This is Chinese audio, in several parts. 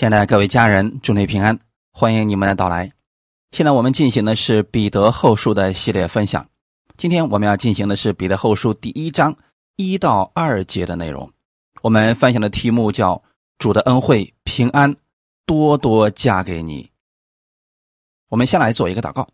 亲爱的各位家人，祝你平安，欢迎你们的到来。现在我们进行的是彼得后书的系列分享。今天我们要进行的是彼得后书第一章一到二节的内容。我们分享的题目叫“主的恩惠平安多多加给你”。我们先来做一个祷告。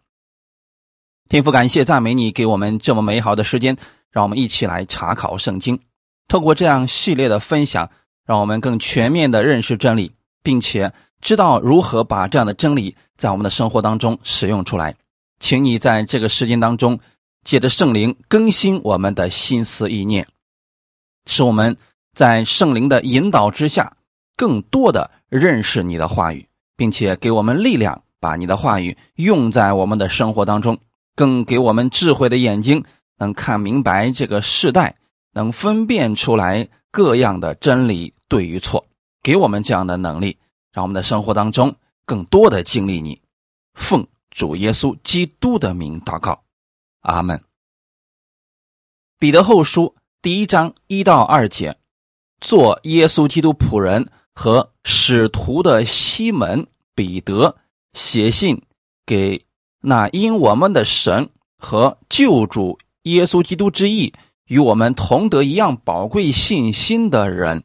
天父，感谢赞美你给我们这么美好的时间，让我们一起来查考圣经。透过这样系列的分享，让我们更全面的认识真理。并且知道如何把这样的真理在我们的生活当中使用出来，请你在这个时间当中，借着圣灵更新我们的心思意念，使我们在圣灵的引导之下，更多的认识你的话语，并且给我们力量，把你的话语用在我们的生活当中，更给我们智慧的眼睛，能看明白这个世代，能分辨出来各样的真理对与错。给我们这样的能力，让我们的生活当中更多的经历你。奉主耶稣基督的名祷告，阿门。彼得后书第一章一到二节，做耶稣基督仆人和使徒的西门彼得写信给那因我们的神和救主耶稣基督之意与我们同得一样宝贵信心的人，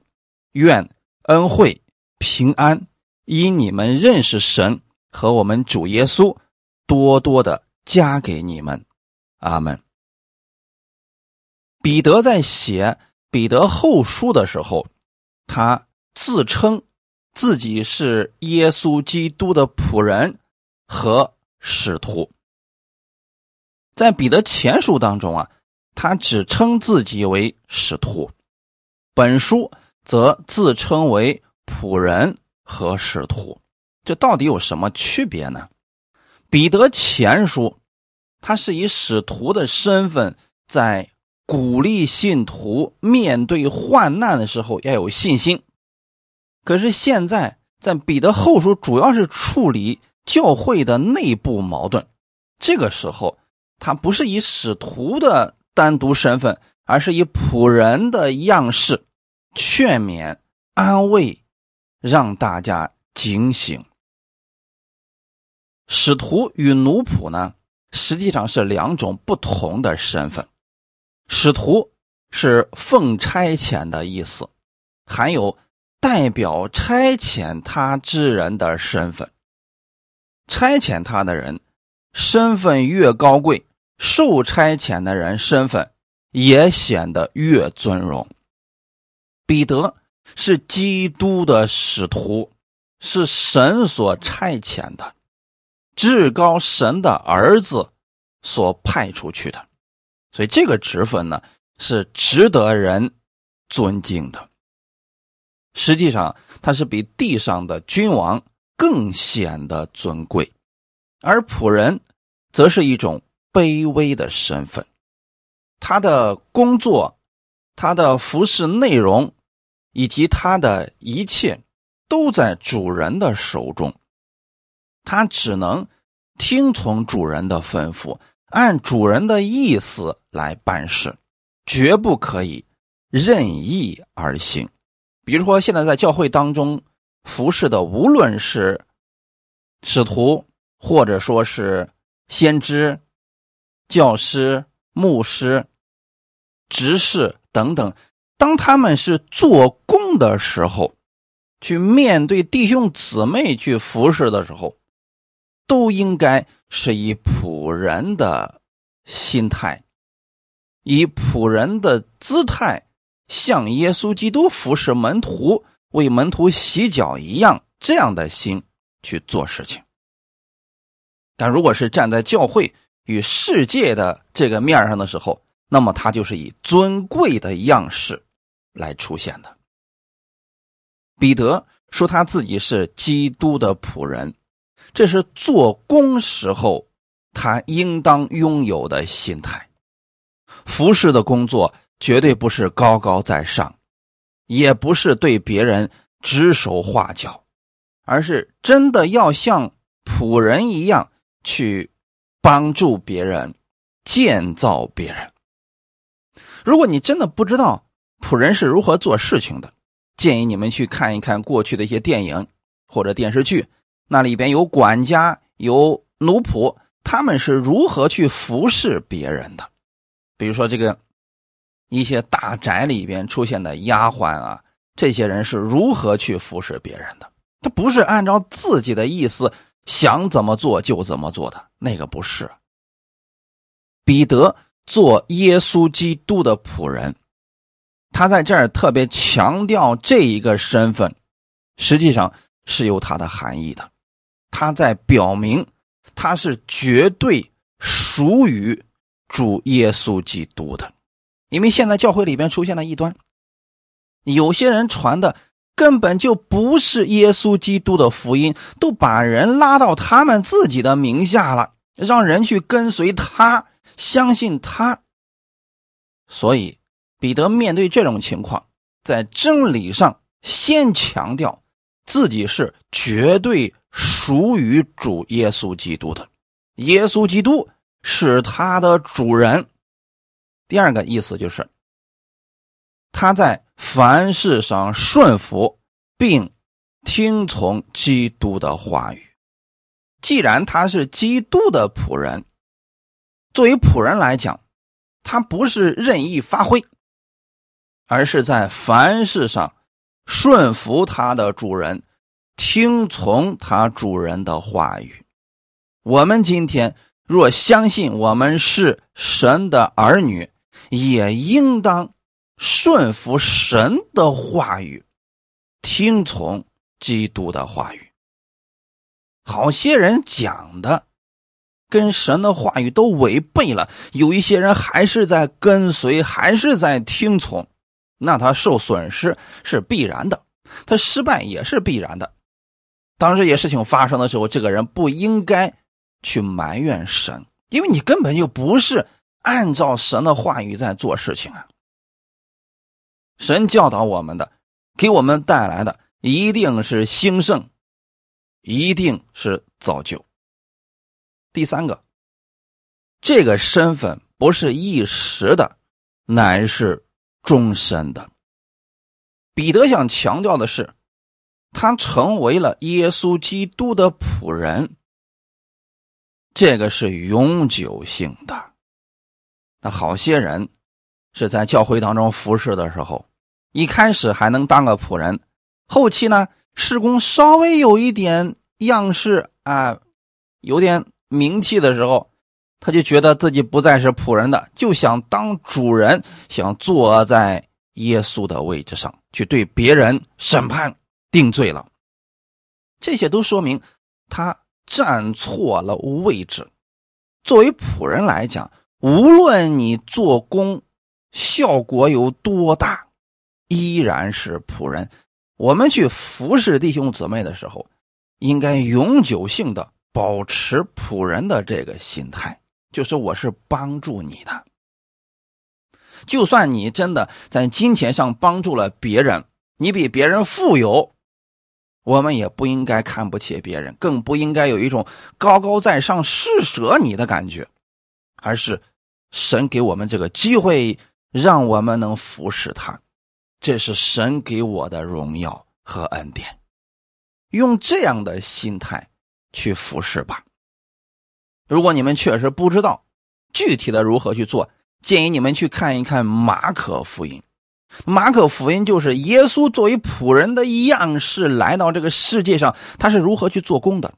愿。恩惠平安，因你们认识神和我们主耶稣，多多的加给你们。阿门。彼得在写彼得后书的时候，他自称自己是耶稣基督的仆人和使徒。在彼得前书当中啊，他只称自己为使徒。本书。则自称为仆人和使徒，这到底有什么区别呢？彼得前书，他是以使徒的身份，在鼓励信徒面对患难的时候要有信心。可是现在，在彼得后书，主要是处理教会的内部矛盾。这个时候，他不是以使徒的单独身份，而是以仆人的样式。劝勉、安慰，让大家警醒。使徒与奴仆呢，实际上是两种不同的身份。使徒是奉差遣的意思，含有代表差遣他之人的身份。差遣他的人身份越高贵，受差遣的人身份也显得越尊荣。彼得是基督的使徒，是神所差遣的，至高神的儿子所派出去的，所以这个职分呢是值得人尊敬的。实际上，他是比地上的君王更显得尊贵，而仆人则是一种卑微的身份。他的工作，他的服饰内容。以及他的一切都在主人的手中，他只能听从主人的吩咐，按主人的意思来办事，绝不可以任意而行。比如说，现在在教会当中服侍的，无论是使徒，或者说是先知、教师、牧师、执事等等。当他们是做工的时候，去面对弟兄姊妹去服侍的时候，都应该是以仆人的心态，以仆人的姿态，像耶稣基督服侍门徒、为门徒洗脚一样，这样的心去做事情。但如果是站在教会与世界的这个面上的时候，那么他就是以尊贵的样式。来出现的。彼得说他自己是基督的仆人，这是做工时候他应当拥有的心态。服侍的工作绝对不是高高在上，也不是对别人指手画脚，而是真的要像仆人一样去帮助别人、建造别人。如果你真的不知道，仆人是如何做事情的？建议你们去看一看过去的一些电影，或者电视剧，那里边有管家、有奴仆，他们是如何去服侍别人的？比如说这个一些大宅里边出现的丫鬟啊，这些人是如何去服侍别人的？他不是按照自己的意思想怎么做就怎么做的，那个不是。彼得做耶稣基督的仆人，他在这儿特别强调这一个身份，实际上是有它的含义的。他在表明他是绝对属于主耶稣基督的，因为现在教会里边出现了异端，有些人传的根本就不是耶稣基督的福音，都把人拉到他们自己的名下了，让人去跟随他。相信他，所以彼得面对这种情况，在真理上先强调自己是绝对属于主耶稣基督的，耶稣基督是他的主人。第二个意思就是他在凡事上顺服并听从基督的话语。既然他是基督的仆人。作为仆人来讲，他不是任意发挥，而是在凡事上顺服他的主人，听从他主人的话语。我们今天若相信我们是神的儿女，也应当顺服神的话语，听从基督的话语。好些人讲的。跟神的话语都违背了，有一些人还是在跟随，还是在听从，那他受损失是必然的，他失败也是必然的。当这些事情发生的时候，这个人不应该去埋怨神，因为你根本就不是按照神的话语在做事情啊。神教导我们的，给我们带来的一定是兴盛，一定是造就。第三个，这个身份不是一时的，乃是终身的。彼得想强调的是，他成为了耶稣基督的仆人，这个是永久性的。那好些人是在教会当中服侍的时候，一开始还能当个仆人，后期呢，施工稍微有一点样式啊，有点。名气的时候，他就觉得自己不再是仆人的，就想当主人，想坐在耶稣的位置上去对别人审判定罪了。这些都说明他站错了位置。作为仆人来讲，无论你做工效果有多大，依然是仆人。我们去服侍弟兄姊妹的时候，应该永久性的。保持仆人的这个心态，就是我是帮助你的。就算你真的在金钱上帮助了别人，你比别人富有，我们也不应该看不起别人，更不应该有一种高高在上施舍你的感觉，而是神给我们这个机会，让我们能服侍他，这是神给我的荣耀和恩典。用这样的心态。去服侍吧。如果你们确实不知道具体的如何去做，建议你们去看一看马可福音。马可福音就是耶稣作为仆人的样式来到这个世界上，他是如何去做工的。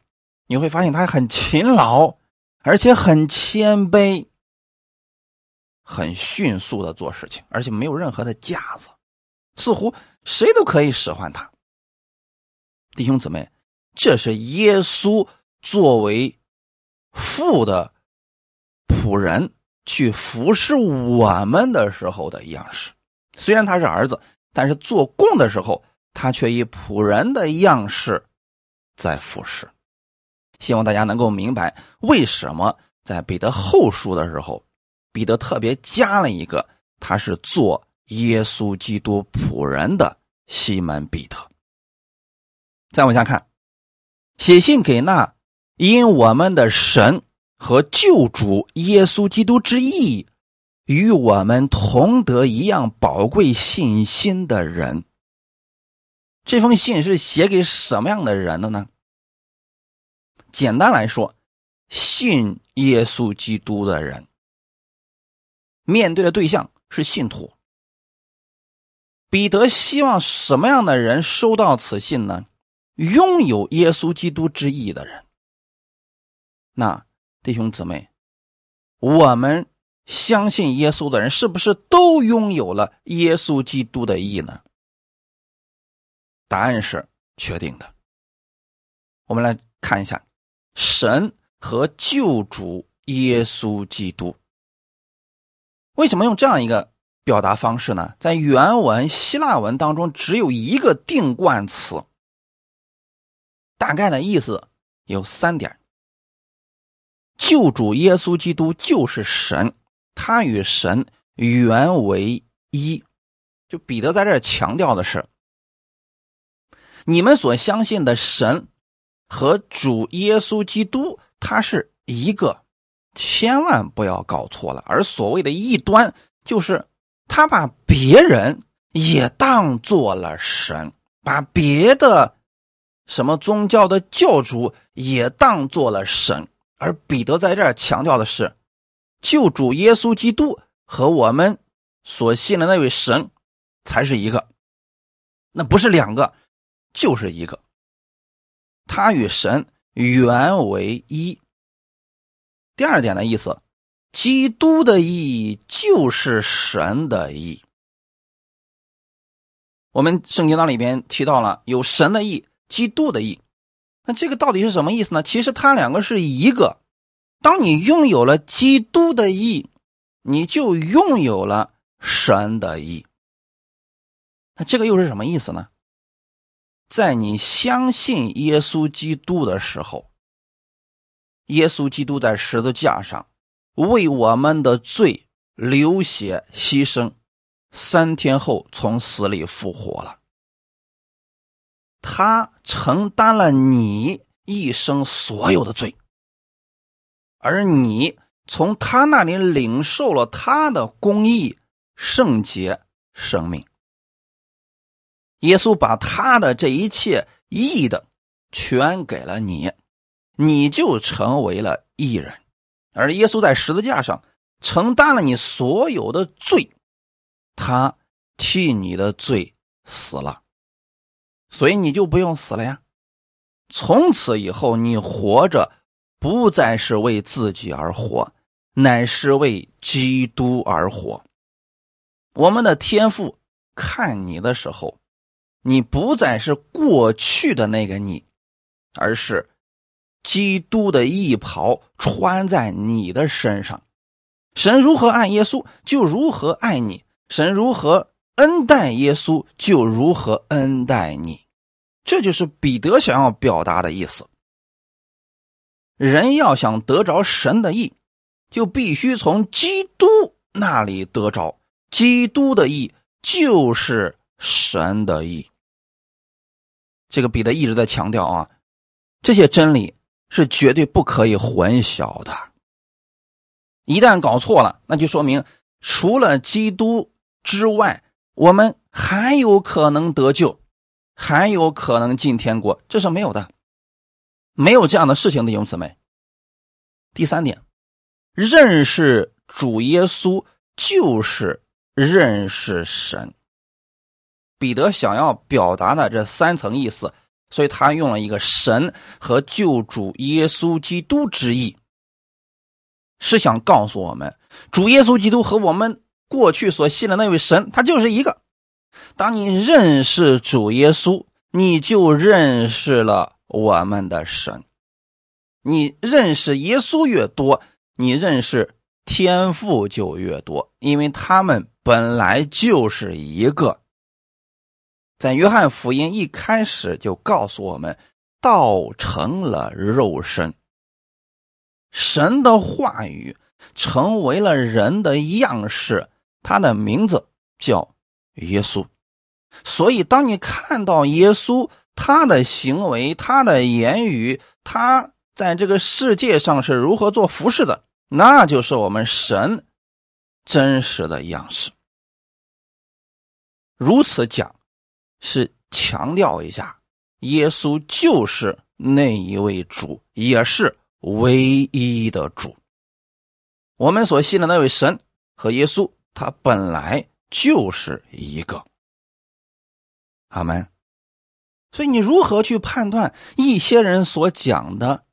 你会发现他很勤劳，而且很谦卑，很迅速的做事情，而且没有任何的架子，似乎谁都可以使唤他。弟兄姊妹。这是耶稣作为父的仆人去服侍我们的时候的样式。虽然他是儿子，但是做工的时候，他却以仆人的样式在服侍。希望大家能够明白，为什么在彼得后书的时候，彼得特别加了一个，他是做耶稣基督仆人的西门彼得。再往下看。写信给那因我们的神和救主耶稣基督之意与我们同得一样宝贵信心的人。这封信是写给什么样的人的呢？简单来说，信耶稣基督的人，面对的对象是信徒。彼得希望什么样的人收到此信呢？拥有耶稣基督之意的人。那弟兄姊妹，我们相信耶稣的人，是不是都拥有了耶稣基督的意呢？答案是确定的。我们来看一下。神和救主耶稣基督，为什么用这样一个表达方式呢？在原文希腊文当中，只有一个定冠词，大概的意思有三点：救主耶稣基督就是神，他与神原为一。就彼得在这强调的是，你们所相信的神。和主耶稣基督，他是一个，千万不要搞错了。而所谓的异端，就是他把别人也当做了神，把别的什么宗教的教主也当做了神。而彼得在这儿强调的是，救主耶稣基督和我们所信的那位神才是一个，那不是两个，就是一个。他与神原为一。第二点的意思，基督的意义就是神的义。我们圣经当里边提到了有神的义、基督的义，那这个到底是什么意思呢？其实它两个是一个。当你拥有了基督的义，你就拥有了神的义。那这个又是什么意思呢？在你相信耶稣基督的时候，耶稣基督在十字架上为我们的罪流血牺牲，三天后从死里复活了。他承担了你一生所有的罪，而你从他那里领受了他的公义、圣洁、生命。耶稣把他的这一切义的全给了你，你就成为了义人。而耶稣在十字架上承担了你所有的罪，他替你的罪死了，所以你就不用死了呀。从此以后，你活着不再是为自己而活，乃是为基督而活。我们的天父看你的时候。你不再是过去的那个你，而是基督的衣袍穿在你的身上。神如何爱耶稣，就如何爱你；神如何恩待耶稣，就如何恩待你。这就是彼得想要表达的意思。人要想得着神的意，就必须从基督那里得着。基督的意就是神的意。这个彼得一直在强调啊，这些真理是绝对不可以混淆的。一旦搞错了，那就说明除了基督之外，我们还有可能得救，还有可能进天国，这是没有的，没有这样的事情的，弟兄姊妹。第三点，认识主耶稣就是认识神。彼得想要表达的这三层意思，所以他用了一个神和救主耶稣基督之意，是想告诉我们，主耶稣基督和我们过去所信的那位神，他就是一个。当你认识主耶稣，你就认识了我们的神。你认识耶稣越多，你认识天赋就越多，因为他们本来就是一个。在约翰福音一开始就告诉我们，道成了肉身，神的话语成为了人的样式，他的名字叫耶稣。所以，当你看到耶稣他的行为、他的言语，他在这个世界上是如何做服饰的，那就是我们神真实的样式。如此讲。是强调一下，耶稣就是那一位主，也是唯一的主。我们所信的那位神和耶稣，他本来就是一个。阿门。所以你如何去判断一些人所讲的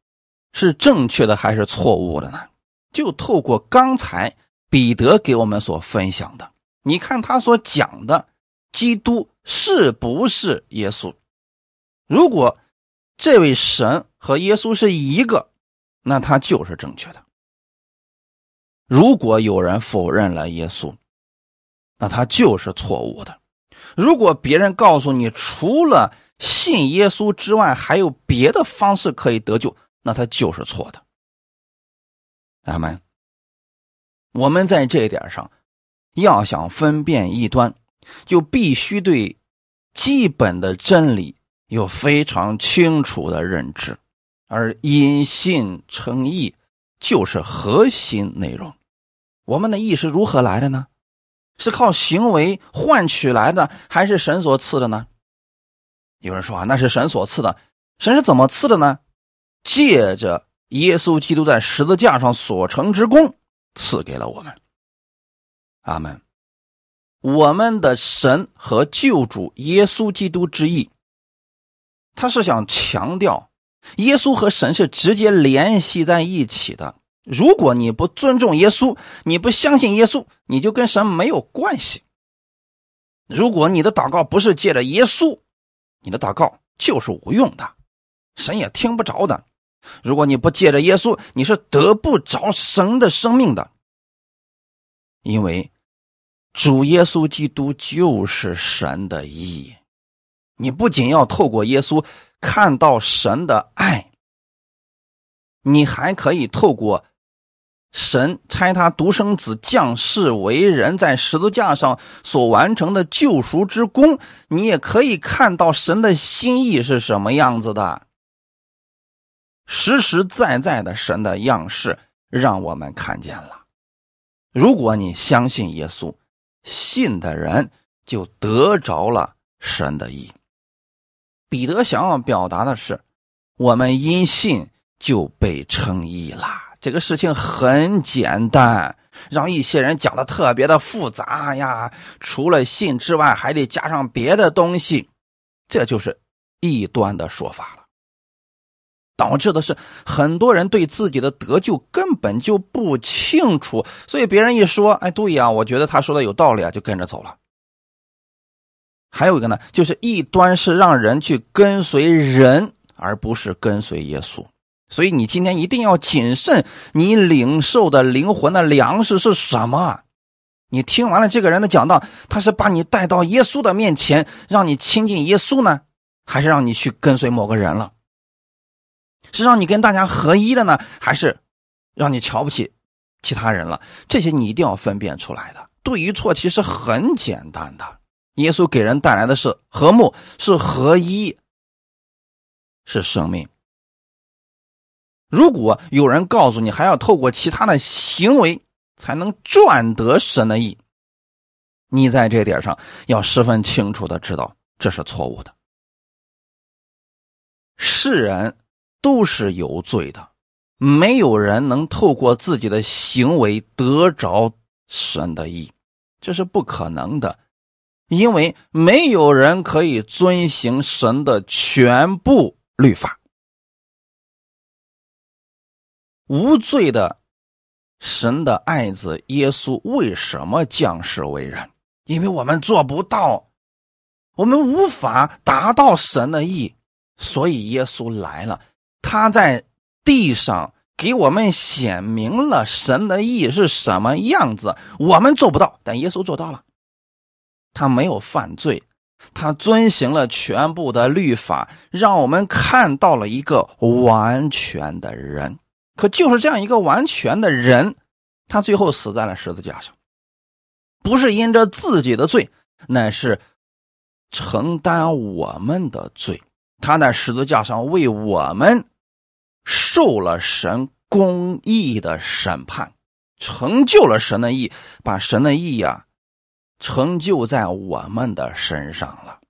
是正确的还是错误的呢？就透过刚才彼得给我们所分享的，你看他所讲的基督是不是耶稣？如果这位神和耶稣是一个，那他就是正确的。如果有人否认了耶稣，那他就是错误的。如果别人告诉你除了信耶稣之外还有别的方式可以得救，那他就是错的。阿门。我们在这一点上要想分辨异端，就必须对基本的真理有非常清楚的认知，而因信称义就是核心内容。我们的义是如何来的呢？是靠行为换取来的，还是神所赐的呢？有人说啊，那是神所赐的。神是怎么赐的呢？借着耶稣基督在十字架上所成之功，赐给了我们。阿门。我们的神和救主耶稣基督之意，他是想强调，耶稣和神是直接联系在一起的。如果你不尊重耶稣，你不相信耶稣，你就跟神没有关系。如果你的祷告不是借着耶稣，你的祷告就是无用的，神也听不着的。如果你不借着耶稣，你是得不着神的生命的，因为主耶稣基督就是神的意。你不仅要透过耶稣看到神的爱，你还可以透过。神差他独生子降世为人，在十字架上所完成的救赎之功，你也可以看到神的心意是什么样子的。实实在在的神的样式，让我们看见了。如果你相信耶稣，信的人就得着了神的意。彼得想要表达的是，我们因信就被称义了。这个事情很简单，让一些人讲的特别的复杂呀。除了信之外，还得加上别的东西，这就是异端的说法了。导致的是很多人对自己的得救根本就不清楚，所以别人一说，哎，对呀，我觉得他说的有道理啊，就跟着走了。还有一个呢，就是异端是让人去跟随人，而不是跟随耶稣。所以你今天一定要谨慎，你领受的灵魂的粮食是什么？你听完了这个人的讲道，他是把你带到耶稣的面前，让你亲近耶稣呢，还是让你去跟随某个人了？是让你跟大家合一的呢，还是让你瞧不起其他人了？这些你一定要分辨出来的。对与错其实很简单的，耶稣给人带来的是和睦，是合一，是生命。如果有人告诉你还要透过其他的行为才能赚得神的意，你在这点上要十分清楚的知道这是错误的。世人都是有罪的，没有人能透过自己的行为得着神的意，这是不可能的，因为没有人可以遵行神的全部律法。无罪的神的爱子耶稣为什么降世为人？因为我们做不到，我们无法达到神的意，所以耶稣来了。他在地上给我们显明了神的意是什么样子。我们做不到，但耶稣做到了。他没有犯罪，他遵行了全部的律法，让我们看到了一个完全的人。可就是这样一个完全的人，他最后死在了十字架上，不是因着自己的罪，乃是承担我们的罪。他在十字架上为我们受了神公义的审判，成就了神的义，把神的义呀成就在我们的身上了。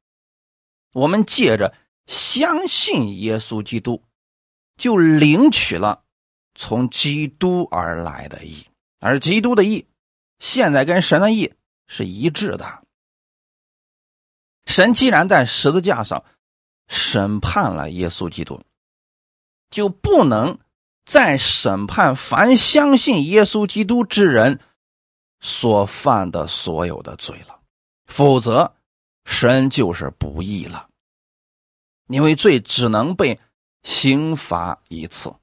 我们借着相信耶稣基督，就领取了从基督而来的义，而基督的义现在跟神的义是一致的。神既然在十字架上审判了耶稣基督，就不能再审判凡相信耶稣基督之人所犯的所有的罪了，否则神就是不义了。因为罪只能被刑罚一次，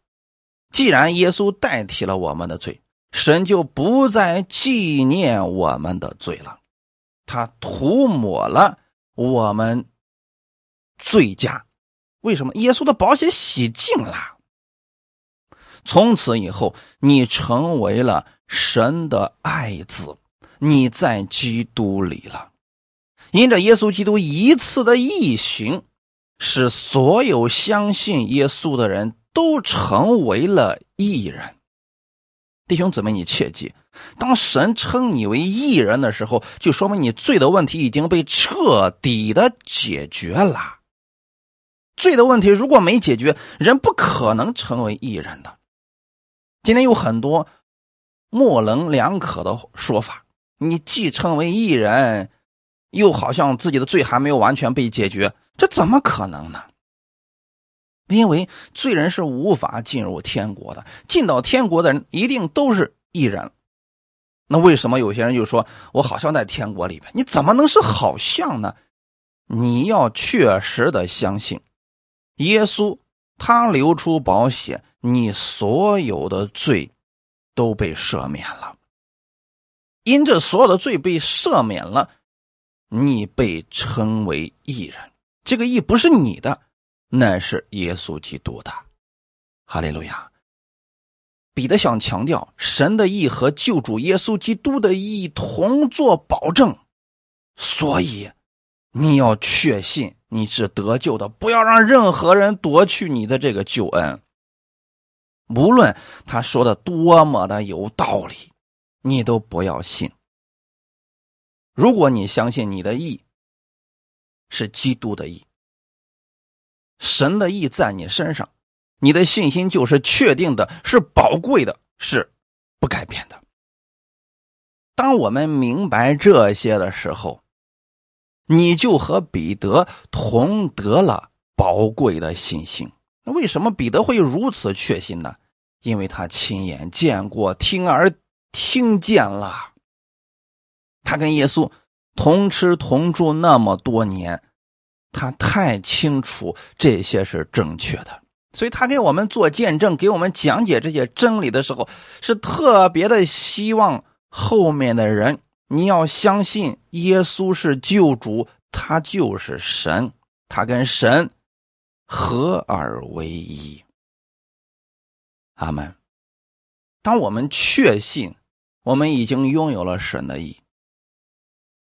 既然耶稣代替了我们的罪，神就不再纪念我们的罪了，他涂抹了。我们罪加，为什么耶稣的宝血洗净了？从此以后，你成为了神的爱子，你在基督里了。因着耶稣基督一次的义行，使所有相信耶稣的人都成为了艺人。弟兄姊妹，你切记。当神称你为艺人的时候，就说明你罪的问题已经被彻底的解决了。罪的问题如果没解决，人不可能成为艺人的。今天有很多模棱两可的说法，你既称为艺人，又好像自己的罪还没有完全被解决，这怎么可能呢？因为罪人是无法进入天国的，进到天国的人一定都是义人。那为什么有些人就说我好像在天国里边？你怎么能是好像呢？你要确实的相信，耶稣他流出宝血，你所有的罪都被赦免了。因这所有的罪被赦免了，你被称为义人。这个义不是你的，那是耶稣基督的。哈利路亚。彼得想强调，神的意和救主耶稣基督的意同作保证，所以你要确信你是得救的，不要让任何人夺去你的这个救恩。无论他说的多么的有道理，你都不要信。如果你相信你的意是基督的意，神的意在你身上。你的信心就是确定的，是宝贵的，是不改变的。当我们明白这些的时候，你就和彼得同得了宝贵的信心。那为什么彼得会如此确信呢？因为他亲眼见过，听而听见了。他跟耶稣同吃同住那么多年，他太清楚这些是正确的。所以他给我们做见证，给我们讲解这些真理的时候，是特别的希望后面的人你要相信耶稣是救主，他就是神，他跟神合而为一。阿门。当我们确信我们已经拥有了神的意，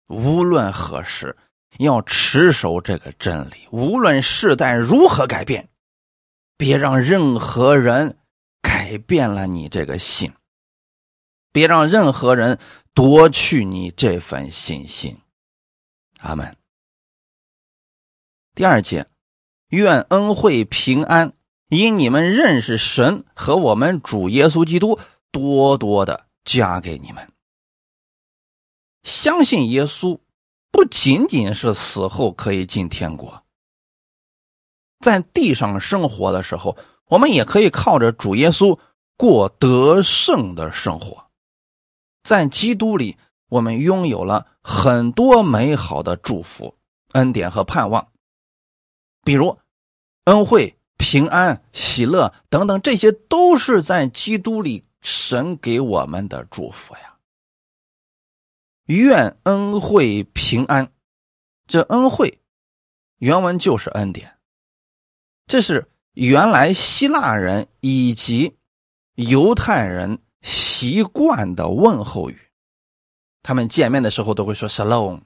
无论何时要持守这个真理，无论世代如何改变。别让任何人改变了你这个信，别让任何人夺去你这份信心。阿门。第二节，愿恩惠平安因你们认识神和我们主耶稣基督多多的加给你们。相信耶稣，不仅仅是死后可以进天国。在地上生活的时候，我们也可以靠着主耶稣过得胜的生活。在基督里，我们拥有了很多美好的祝福、恩典和盼望，比如恩惠、平安、喜乐等等，这些都是在基督里神给我们的祝福呀。愿恩惠平安，这恩惠原文就是恩典。这是原来希腊人以及犹太人习惯的问候语，他们见面的时候都会说 “shalom”。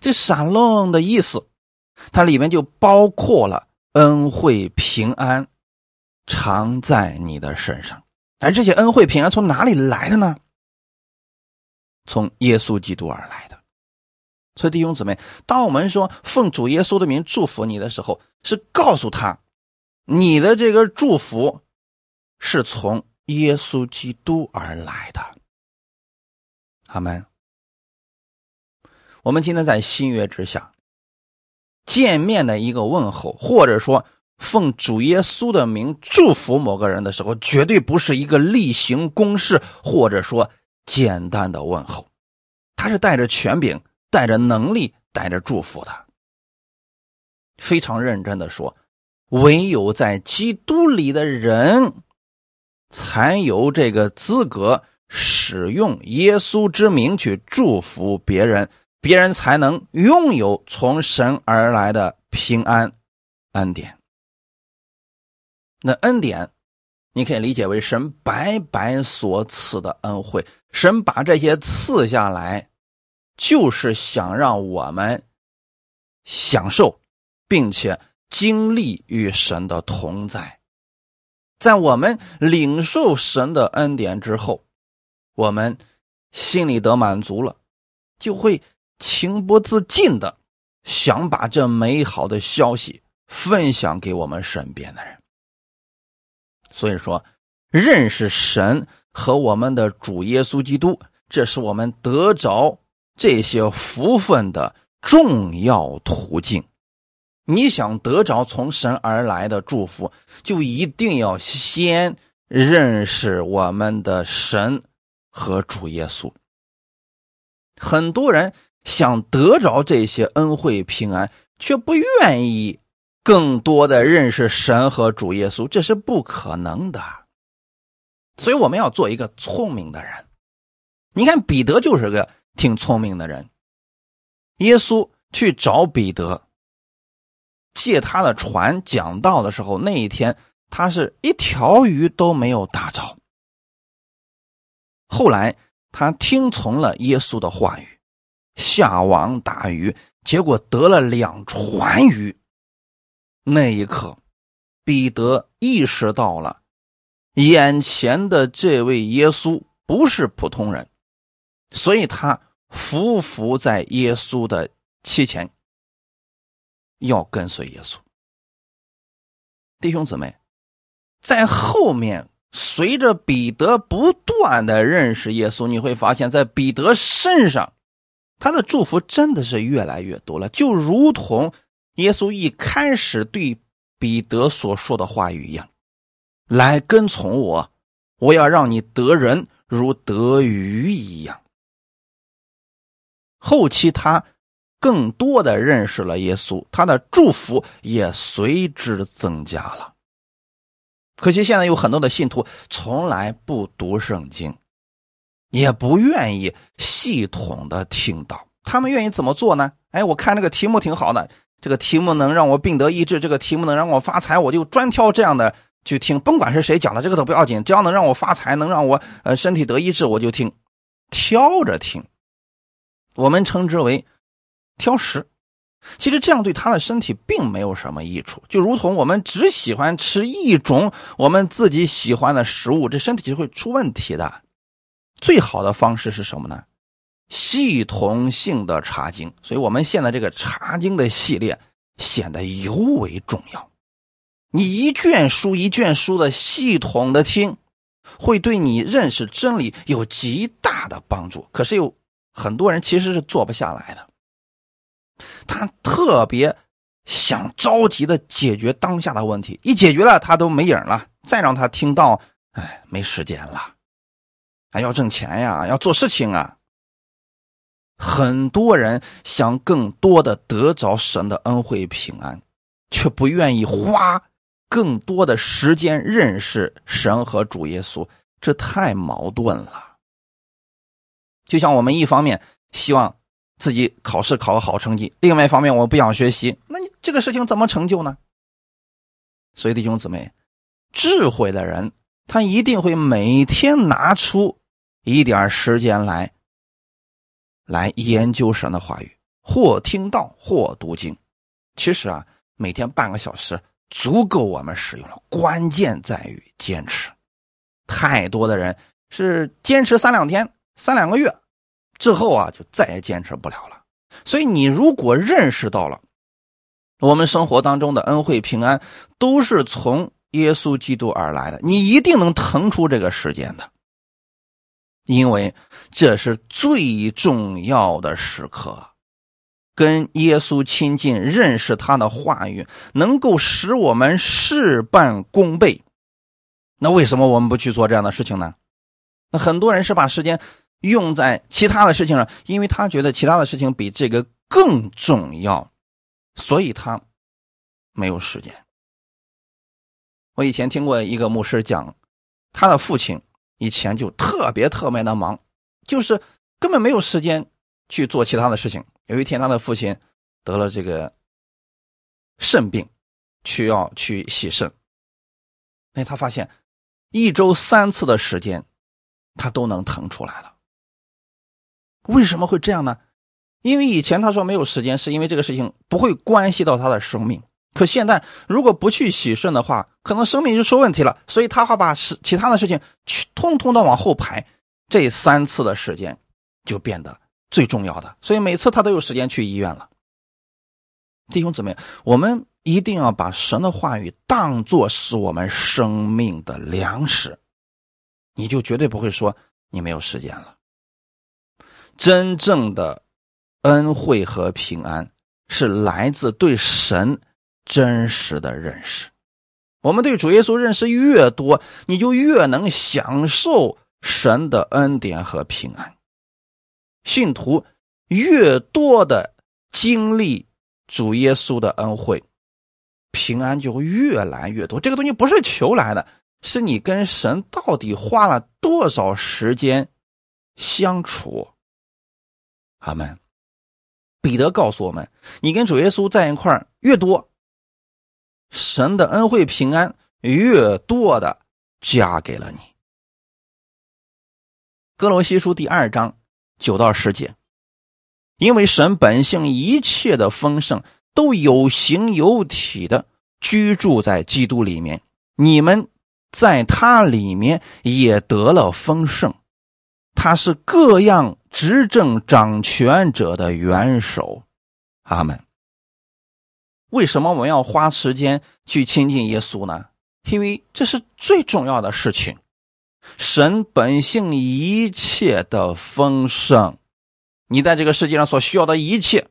这 “shalom” 的意思，它里面就包括了恩惠平安常在你的身上。而这些恩惠平安从哪里来的呢？从耶稣基督而来的。所以弟兄姊妹，当我们说奉主耶稣的名祝福你的时候，是告诉他，你的这个祝福是从耶稣基督而来的。阿门。我们今天在新约之下见面的一个问候，或者说奉主耶稣的名祝福某个人的时候，绝对不是一个例行公事，或者说简单的问候，他是带着权柄、带着能力、带着祝福的。非常认真的说，唯有在基督里的人，才有这个资格使用耶稣之名去祝福别人。别人才能拥有从神而来的平安恩典。那恩典，你可以理解为神白白所赐的恩惠。神把这些赐下来，就是想让我们享受，并且经历与神的同在。在我们领受神的恩典之后，我们心里得满足了，就会。情不自禁的想把这美好的消息分享给我们身边的人。所以说，认识神和我们的主耶稣基督，这是我们得着这些福分的重要途径。你想得着从神而来的祝福，就一定要先认识我们的神和主耶稣。很多人。想得着这些恩惠平安，却不愿意更多的认识神和主耶稣，这是不可能的。所以我们要做一个聪明的人。你看彼得就是个挺聪明的人。耶稣去找彼得，借他的船讲道的时候，那一天他是一条鱼都没有打着。后来他听从了耶稣的话语。下网打鱼，结果得了两船鱼。那一刻，彼得意识到了，眼前的这位耶稣不是普通人，所以他匍匐在耶稣的膝前，要跟随耶稣。弟兄姊妹，在后面随着彼得不断的认识耶稣，你会发现在彼得身上。他的祝福真的是越来越多了，就如同耶稣一开始对彼得所说的话语一样：“来跟从我，我要让你得人如得鱼一样。”后期他更多的认识了耶稣，他的祝福也随之增加了。可惜现在有很多的信徒从来不读圣经。也不愿意系统的听到，他们愿意怎么做呢？哎，我看这个题目挺好的，这个题目能让我病得医治，这个题目能让我发财，我就专挑这样的去听，甭管是谁讲的，这个都不要紧，只要能让我发财，能让我呃身体得医治，我就听，挑着听。我们称之为挑食，其实这样对他的身体并没有什么益处，就如同我们只喜欢吃一种我们自己喜欢的食物，这身体就会出问题的。最好的方式是什么呢？系统性的查经，所以我们现在这个查经的系列显得尤为重要。你一卷书一卷书的系统的听，会对你认识真理有极大的帮助。可是有很多人其实是做不下来的，他特别想着急的解决当下的问题，一解决了他都没影了，再让他听到，哎，没时间了。还要挣钱呀，要做事情啊。很多人想更多的得着神的恩惠平安，却不愿意花更多的时间认识神和主耶稣，这太矛盾了。就像我们一方面希望自己考试考个好成绩，另外一方面我不想学习，那你这个事情怎么成就呢？所以弟兄姊妹，智慧的人。他一定会每天拿出一点时间来，来研究神的话语，或听到，或读经。其实啊，每天半个小时足够我们使用了。关键在于坚持。太多的人是坚持三两天、三两个月之后啊，就再也坚持不了了。所以你如果认识到了，我们生活当中的恩惠平安都是从耶稣基督而来的，你一定能腾出这个时间的，因为这是最重要的时刻。跟耶稣亲近，认识他的话语，能够使我们事半功倍。那为什么我们不去做这样的事情呢？那很多人是把时间用在其他的事情上，因为他觉得其他的事情比这个更重要，所以他没有时间。我以前听过一个牧师讲，他的父亲以前就特别特别的忙，就是根本没有时间去做其他的事情。有一天，他的父亲得了这个肾病，需要去洗肾。哎，他发现一周三次的时间，他都能腾出来了。为什么会这样呢？因为以前他说没有时间，是因为这个事情不会关系到他的生命。可现在，如果不去洗肾的话，可能生命就出问题了。所以他会把事其他的事情去通通的往后排，这三次的时间就变得。最重要的，所以每次他都有时间去医院了。弟兄姊妹，我们一定要把神的话语当作是我们生命的粮食，你就绝对不会说你没有时间了。真正的恩惠和平安是来自对神真实的认识。我们对主耶稣认识越多，你就越能享受神的恩典和平安。信徒越多的经历主耶稣的恩惠，平安就会越来越多。这个东西不是求来的，是你跟神到底花了多少时间相处。阿门。彼得告诉我们：你跟主耶稣在一块越多，神的恩惠平安越多的加给了你。哥罗西书第二章。九到十节，因为神本性一切的丰盛都有形有体的居住在基督里面，你们在他里面也得了丰盛。他是各样执政掌权者的元首。阿门。为什么我们要花时间去亲近耶稣呢？因为这是最重要的事情。神本性一切的丰盛，你在这个世界上所需要的一切，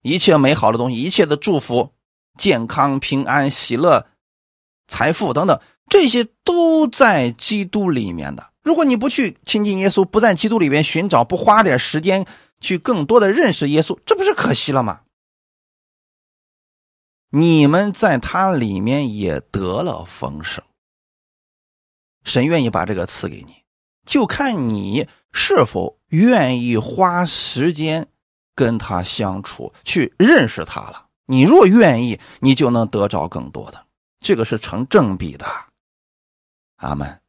一切美好的东西，一切的祝福、健康、平安、喜乐、财富等等，这些都在基督里面的。如果你不去亲近耶稣，不在基督里面寻找，不花点时间去更多的认识耶稣，这不是可惜了吗？你们在他里面也得了丰盛。神愿意把这个赐给你，就看你是否愿意花时间跟他相处，去认识他了。你若愿意，你就能得着更多的。这个是成正比的。阿门。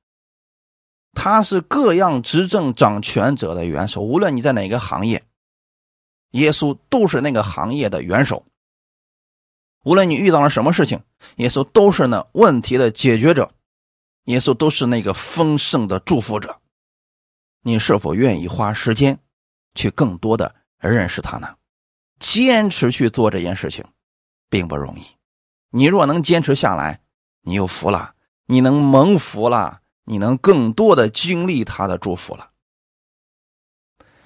他是各样执政掌权者的元首，无论你在哪个行业，耶稣都是那个行业的元首。无论你遇到了什么事情，耶稣都是那问题的解决者。耶稣都是那个丰盛的祝福者，你是否愿意花时间去更多的认识他呢？坚持去做这件事情，并不容易。你若能坚持下来，你有福了，你能蒙福了，你能更多的经历他的祝福了。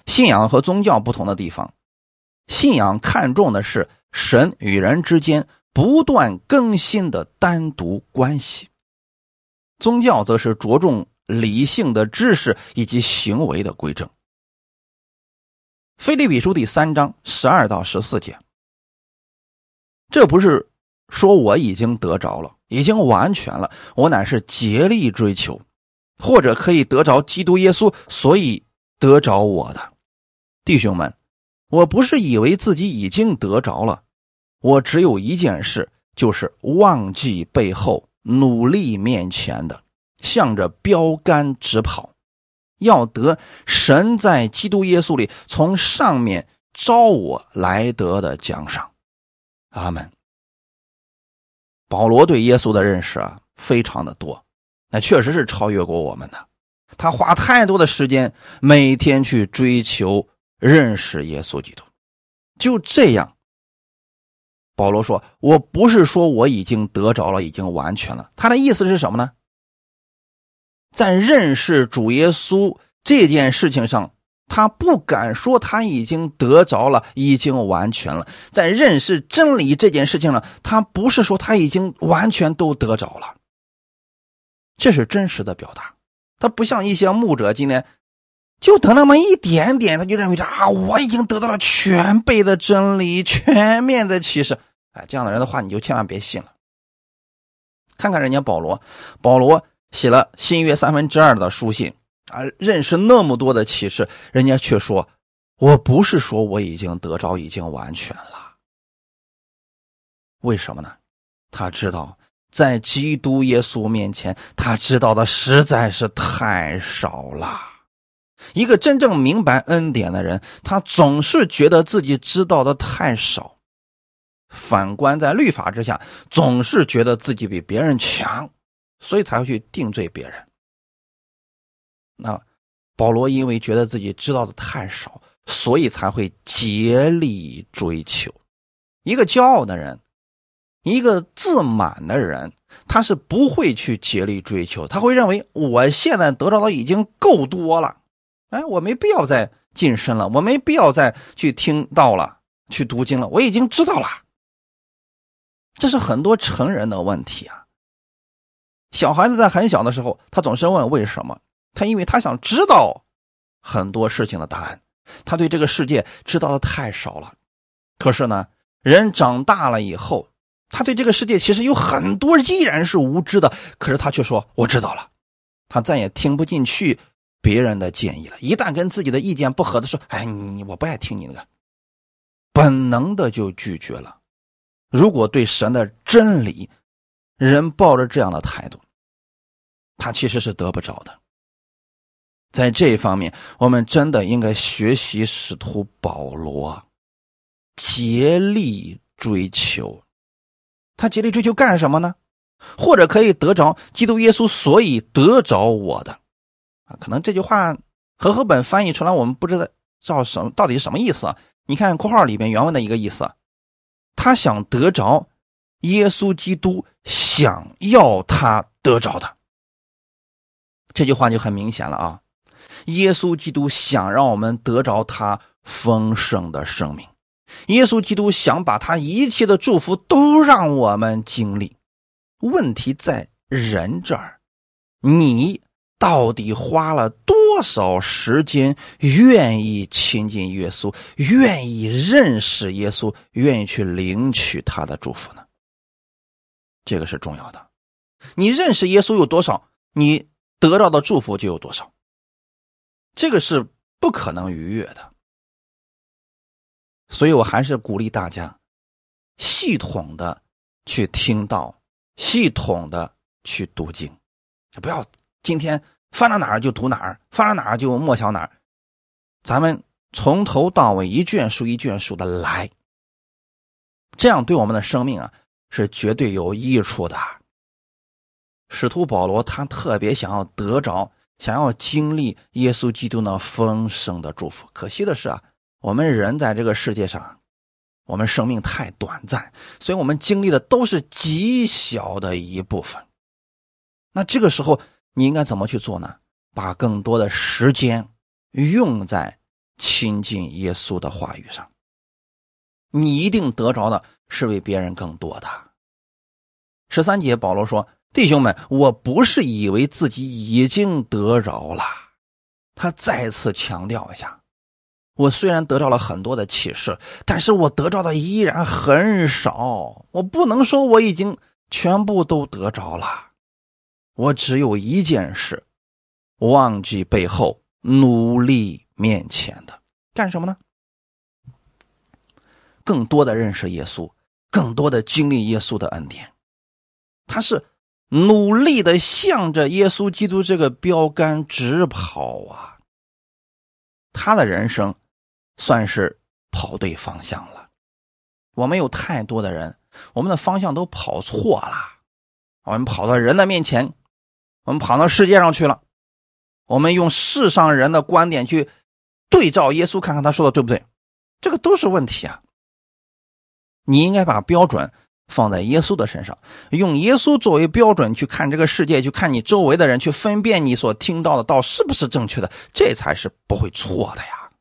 信仰和宗教不同的地方，信仰看重的是神与人之间不断更新的单独关系。宗教则是着重理性的知识以及行为的规正。腓立比书第三章十二到十四节，这不是说我已经得着了，已经完全了，我乃是竭力追求，或者可以得着基督耶稣，所以得着我的弟兄们，我不是以为自己已经得着了，我只有一件事，就是忘记背后。努力面前的，向着标杆直跑，要得神在基督耶稣里从上面招我来得的奖赏。阿门。保罗对耶稣的认识啊，非常的多，那确实是超越过我们的。他花太多的时间，每天去追求认识耶稣基督。就这样，保罗说：“我不是说我已经得着了，已经完全了。”他的意思是什么呢？在认识主耶稣这件事情上，他不敢说他已经得着了，已经完全了。在认识真理这件事情上，他不是说他已经完全都得着了。这是真实的表达。他不像一些牧者，今天就得那么一点点，他就认为这啊，我已经得到了全备的真理、全面的启示。哎，这样的人的话，你就千万别信了。看看人家保罗，保罗。写了新约三分之二的书信啊，认识那么多的启示，人家却说：“我不是说我已经得着，已经完全了。”为什么呢？他知道在基督耶稣面前，他知道的实在是太少了。一个真正明白恩典的人，他总是觉得自己知道的太少；反观在律法之下，总是觉得自己比别人强。所以才会去定罪别人。那保罗因为觉得自己知道的太少，所以才会竭力追求。一个骄傲的人，一个自满的人，他是不会去竭力追求。他会认为我现在得到的已经够多了，哎，我没必要再近身了，我没必要再去听到了，去读经了，我已经知道了。这是很多成人的问题啊。小孩子在很小的时候，他总是问为什么？他因为他想知道很多事情的答案，他对这个世界知道的太少了。可是呢，人长大了以后，他对这个世界其实有很多依然是无知的。可是他却说我知道了，他再也听不进去别人的建议了。一旦跟自己的意见不合的时候，哎，你你我不爱听你那个，本能的就拒绝了。如果对神的真理，人抱着这样的态度，他其实是得不着的。在这一方面，我们真的应该学习使徒保罗，竭力追求。他竭力追求干什么呢？或者可以得着基督耶稣，所以得着我的。可能这句话和合本翻译出来，我们不知道叫什么，到底什么意思？你看括号里面原文的一个意思，他想得着。耶稣基督想要他得着的，这句话就很明显了啊！耶稣基督想让我们得着他丰盛的生命，耶稣基督想把他一切的祝福都让我们经历。问题在人这儿，你到底花了多少时间，愿意亲近耶稣，愿意认识耶稣，愿意去领取他的祝福呢？这个是重要的，你认识耶稣有多少，你得到的祝福就有多少。这个是不可能逾越的，所以我还是鼓励大家系统的去听到，系统的去读经，不要今天翻到哪儿就读哪儿，翻到哪儿就默想哪儿。咱们从头到尾一卷书一卷书的来，这样对我们的生命啊。是绝对有益处的。使徒保罗他特别想要得着，想要经历耶稣基督那丰盛的祝福。可惜的是啊，我们人在这个世界上，我们生命太短暂，所以我们经历的都是极小的一部分。那这个时候你应该怎么去做呢？把更多的时间用在亲近耶稣的话语上。你一定得着的是为别人更多的。十三节，保罗说：“弟兄们，我不是以为自己已经得着了。”他再次强调一下：“我虽然得到了很多的启示，但是我得到的依然很少。我不能说我已经全部都得着了。我只有一件事：忘记背后，努力面前的。干什么呢？”更多的认识耶稣，更多的经历耶稣的恩典，他是努力的向着耶稣基督这个标杆直跑啊！他的人生算是跑对方向了。我们有太多的人，我们的方向都跑错了，我们跑到人的面前，我们跑到世界上去了，我们用世上人的观点去对照耶稣，看看他说的对不对？这个都是问题啊！你应该把标准放在耶稣的身上，用耶稣作为标准去看这个世界，去看你周围的人，去分辨你所听到的道是不是正确的，这才是不会错的呀。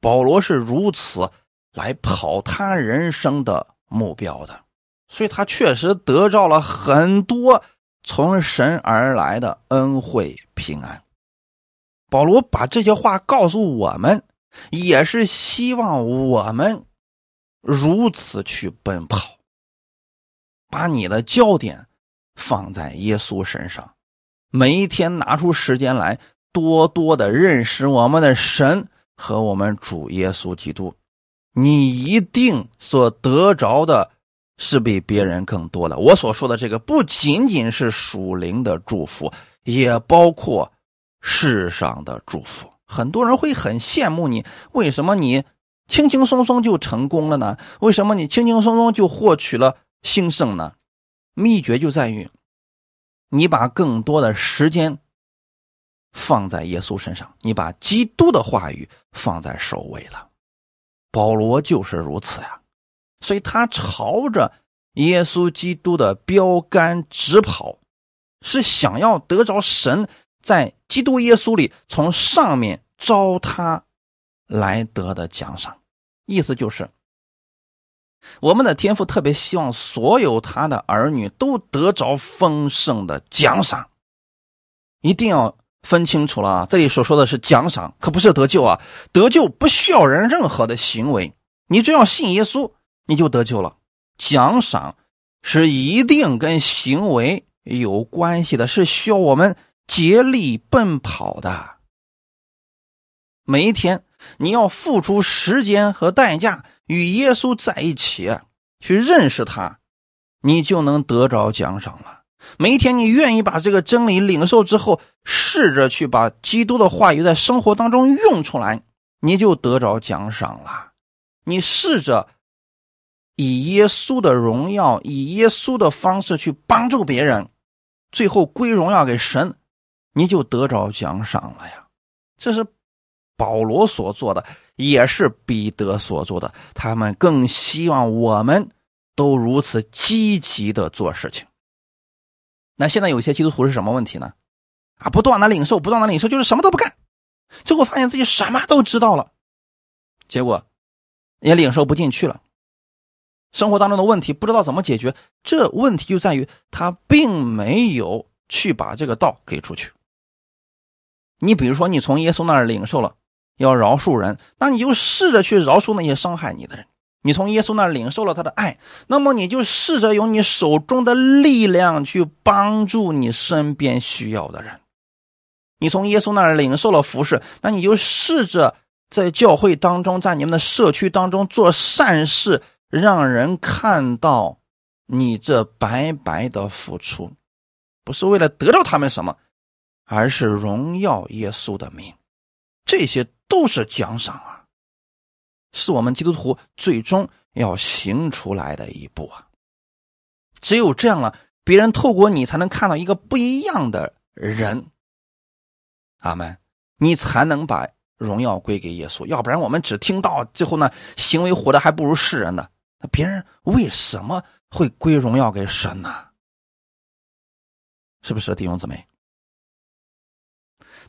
保罗是如此来跑他人生的目标的，所以他确实得着了很多从神而来的恩惠平安。保罗把这些话告诉我们，也是希望我们如此去奔跑，把你的焦点放在耶稣身上，每一天拿出时间来，多多的认识我们的神和我们主耶稣基督，你一定所得着的是比别人更多的。我所说的这个，不仅仅是属灵的祝福，也包括。世上的祝福，很多人会很羡慕你。为什么你轻轻松松就成功了呢？为什么你轻轻松松就获取了兴盛呢？秘诀就在于，你把更多的时间放在耶稣身上，你把基督的话语放在首位了。保罗就是如此呀，所以他朝着耶稣基督的标杆直跑，是想要得着神。在基督耶稣里，从上面招他来得的奖赏，意思就是，我们的天父特别希望所有他的儿女都得着丰盛的奖赏，一定要分清楚了啊！这里所说的是奖赏，可不是得救啊！得救不需要人任何的行为，你只要信耶稣，你就得救了。奖赏是一定跟行为有关系的，是需要我们。竭力奔跑的，每一天你要付出时间和代价与耶稣在一起，去认识他，你就能得着奖赏了。每一天你愿意把这个真理领受之后，试着去把基督的话语在生活当中用出来，你就得着奖赏了。你试着以耶稣的荣耀，以耶稣的方式去帮助别人，最后归荣耀给神。你就得着奖赏了呀！这是保罗所做的，也是彼得所做的。他们更希望我们都如此积极的做事情。那现在有些基督徒是什么问题呢？啊，不断的领受，不断的领受，就是什么都不干，最后发现自己什么都知道了，结果也领受不进去了。生活当中的问题不知道怎么解决，这问题就在于他并没有去把这个道给出去。你比如说，你从耶稣那儿领受了要饶恕人，那你就试着去饶恕那些伤害你的人。你从耶稣那儿领受了他的爱，那么你就试着用你手中的力量去帮助你身边需要的人。你从耶稣那儿领受了服侍，那你就试着在教会当中，在你们的社区当中做善事，让人看到你这白白的付出，不是为了得到他们什么。而是荣耀耶稣的名，这些都是奖赏啊，是我们基督徒最终要行出来的一步啊。只有这样了，别人透过你才能看到一个不一样的人。阿门，你才能把荣耀归给耶稣。要不然，我们只听到最后呢，行为活的还不如世人呢。那别人为什么会归荣耀给神呢？是不是弟兄姊妹？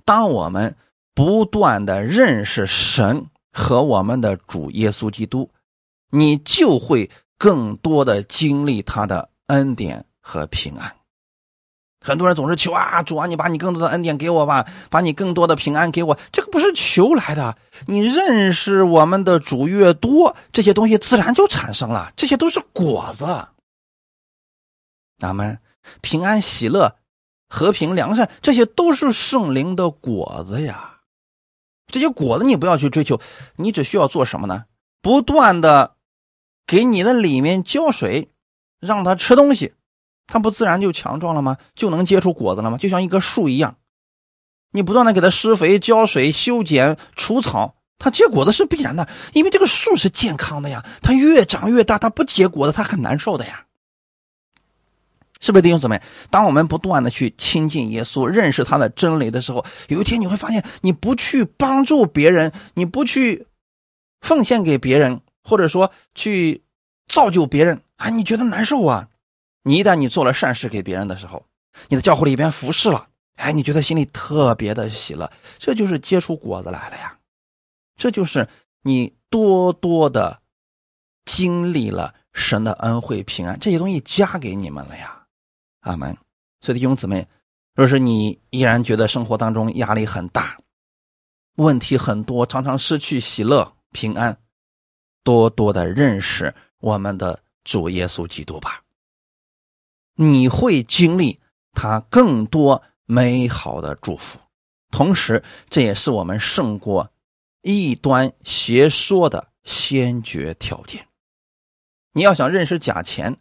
当我们不断的认识神和我们的主耶稣基督，你就会更多的经历他的恩典和平安。很多人总是求啊，主啊，你把你更多的恩典给我吧，把你更多的平安给我。这个不是求来的，你认识我们的主越多，这些东西自然就产生了，这些都是果子。咱们平安喜乐。和平、良善，这些都是圣灵的果子呀。这些果子你不要去追求，你只需要做什么呢？不断的给你的里面浇水，让它吃东西，它不自然就强壮了吗？就能结出果子了吗？就像一棵树一样，你不断的给它施肥、浇水、修剪、除草，它结果子是必然的，因为这个树是健康的呀。它越长越大，它不结果子，它很难受的呀。是不是弟兄姊妹？当我们不断的去亲近耶稣、认识他的真理的时候，有一天你会发现，你不去帮助别人，你不去奉献给别人，或者说去造就别人啊，你觉得难受啊？你一旦你做了善事给别人的时候，你的教会里边服侍了，哎，你觉得心里特别的喜乐，这就是结出果子来了呀，这就是你多多的经历了神的恩惠平安，这些东西加给你们了呀，阿门。所以弟兄姊妹，若是你依然觉得生活当中压力很大，问题很多，常常失去喜乐平安，多多的认识我们的主耶稣基督吧，你会经历他更多美好的祝福，同时这也是我们胜过异端邪说的先决条件。你要想认识假钱，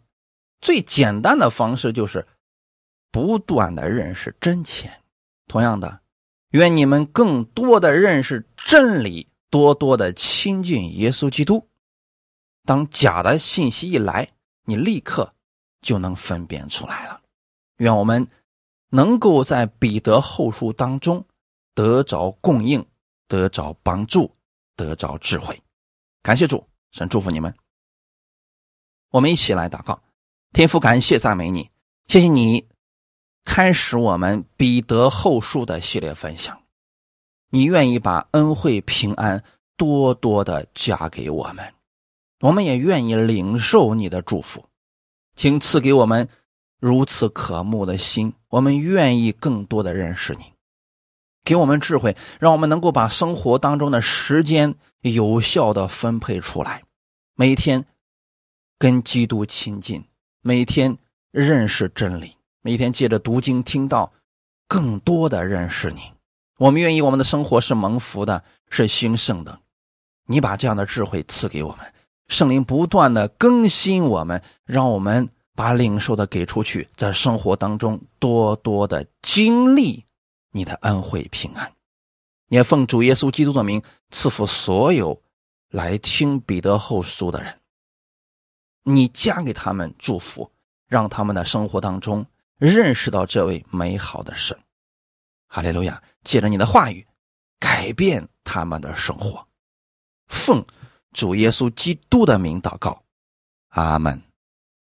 最简单的方式就是。不断的认识真钱，同样的，愿你们更多的认识真理，多多的亲近耶稣基督。当假的信息一来，你立刻就能分辨出来了。愿我们能够在彼得后书当中得着供应，得着帮助，得着智慧。感谢主，神祝福你们。我们一起来祷告，天父，感谢赞美你，谢谢你。开始我们彼得后书的系列分享，你愿意把恩惠平安多多的加给我们，我们也愿意领受你的祝福，请赐给我们如此渴慕的心，我们愿意更多的认识你，给我们智慧，让我们能够把生活当中的时间有效的分配出来，每天跟基督亲近，每天认识真理。每天借着读经听到，更多的认识你。我们愿意我们的生活是蒙福的，是兴盛的。你把这样的智慧赐给我们，圣灵不断的更新我们，让我们把领受的给出去，在生活当中多多的经历你的恩惠平安。也奉主耶稣基督的名赐福所有来听彼得后书的人，你加给他们祝福，让他们的生活当中。认识到这位美好的神，哈利路亚！借着你的话语，改变他们的生活。奉主耶稣基督的名祷告，阿门。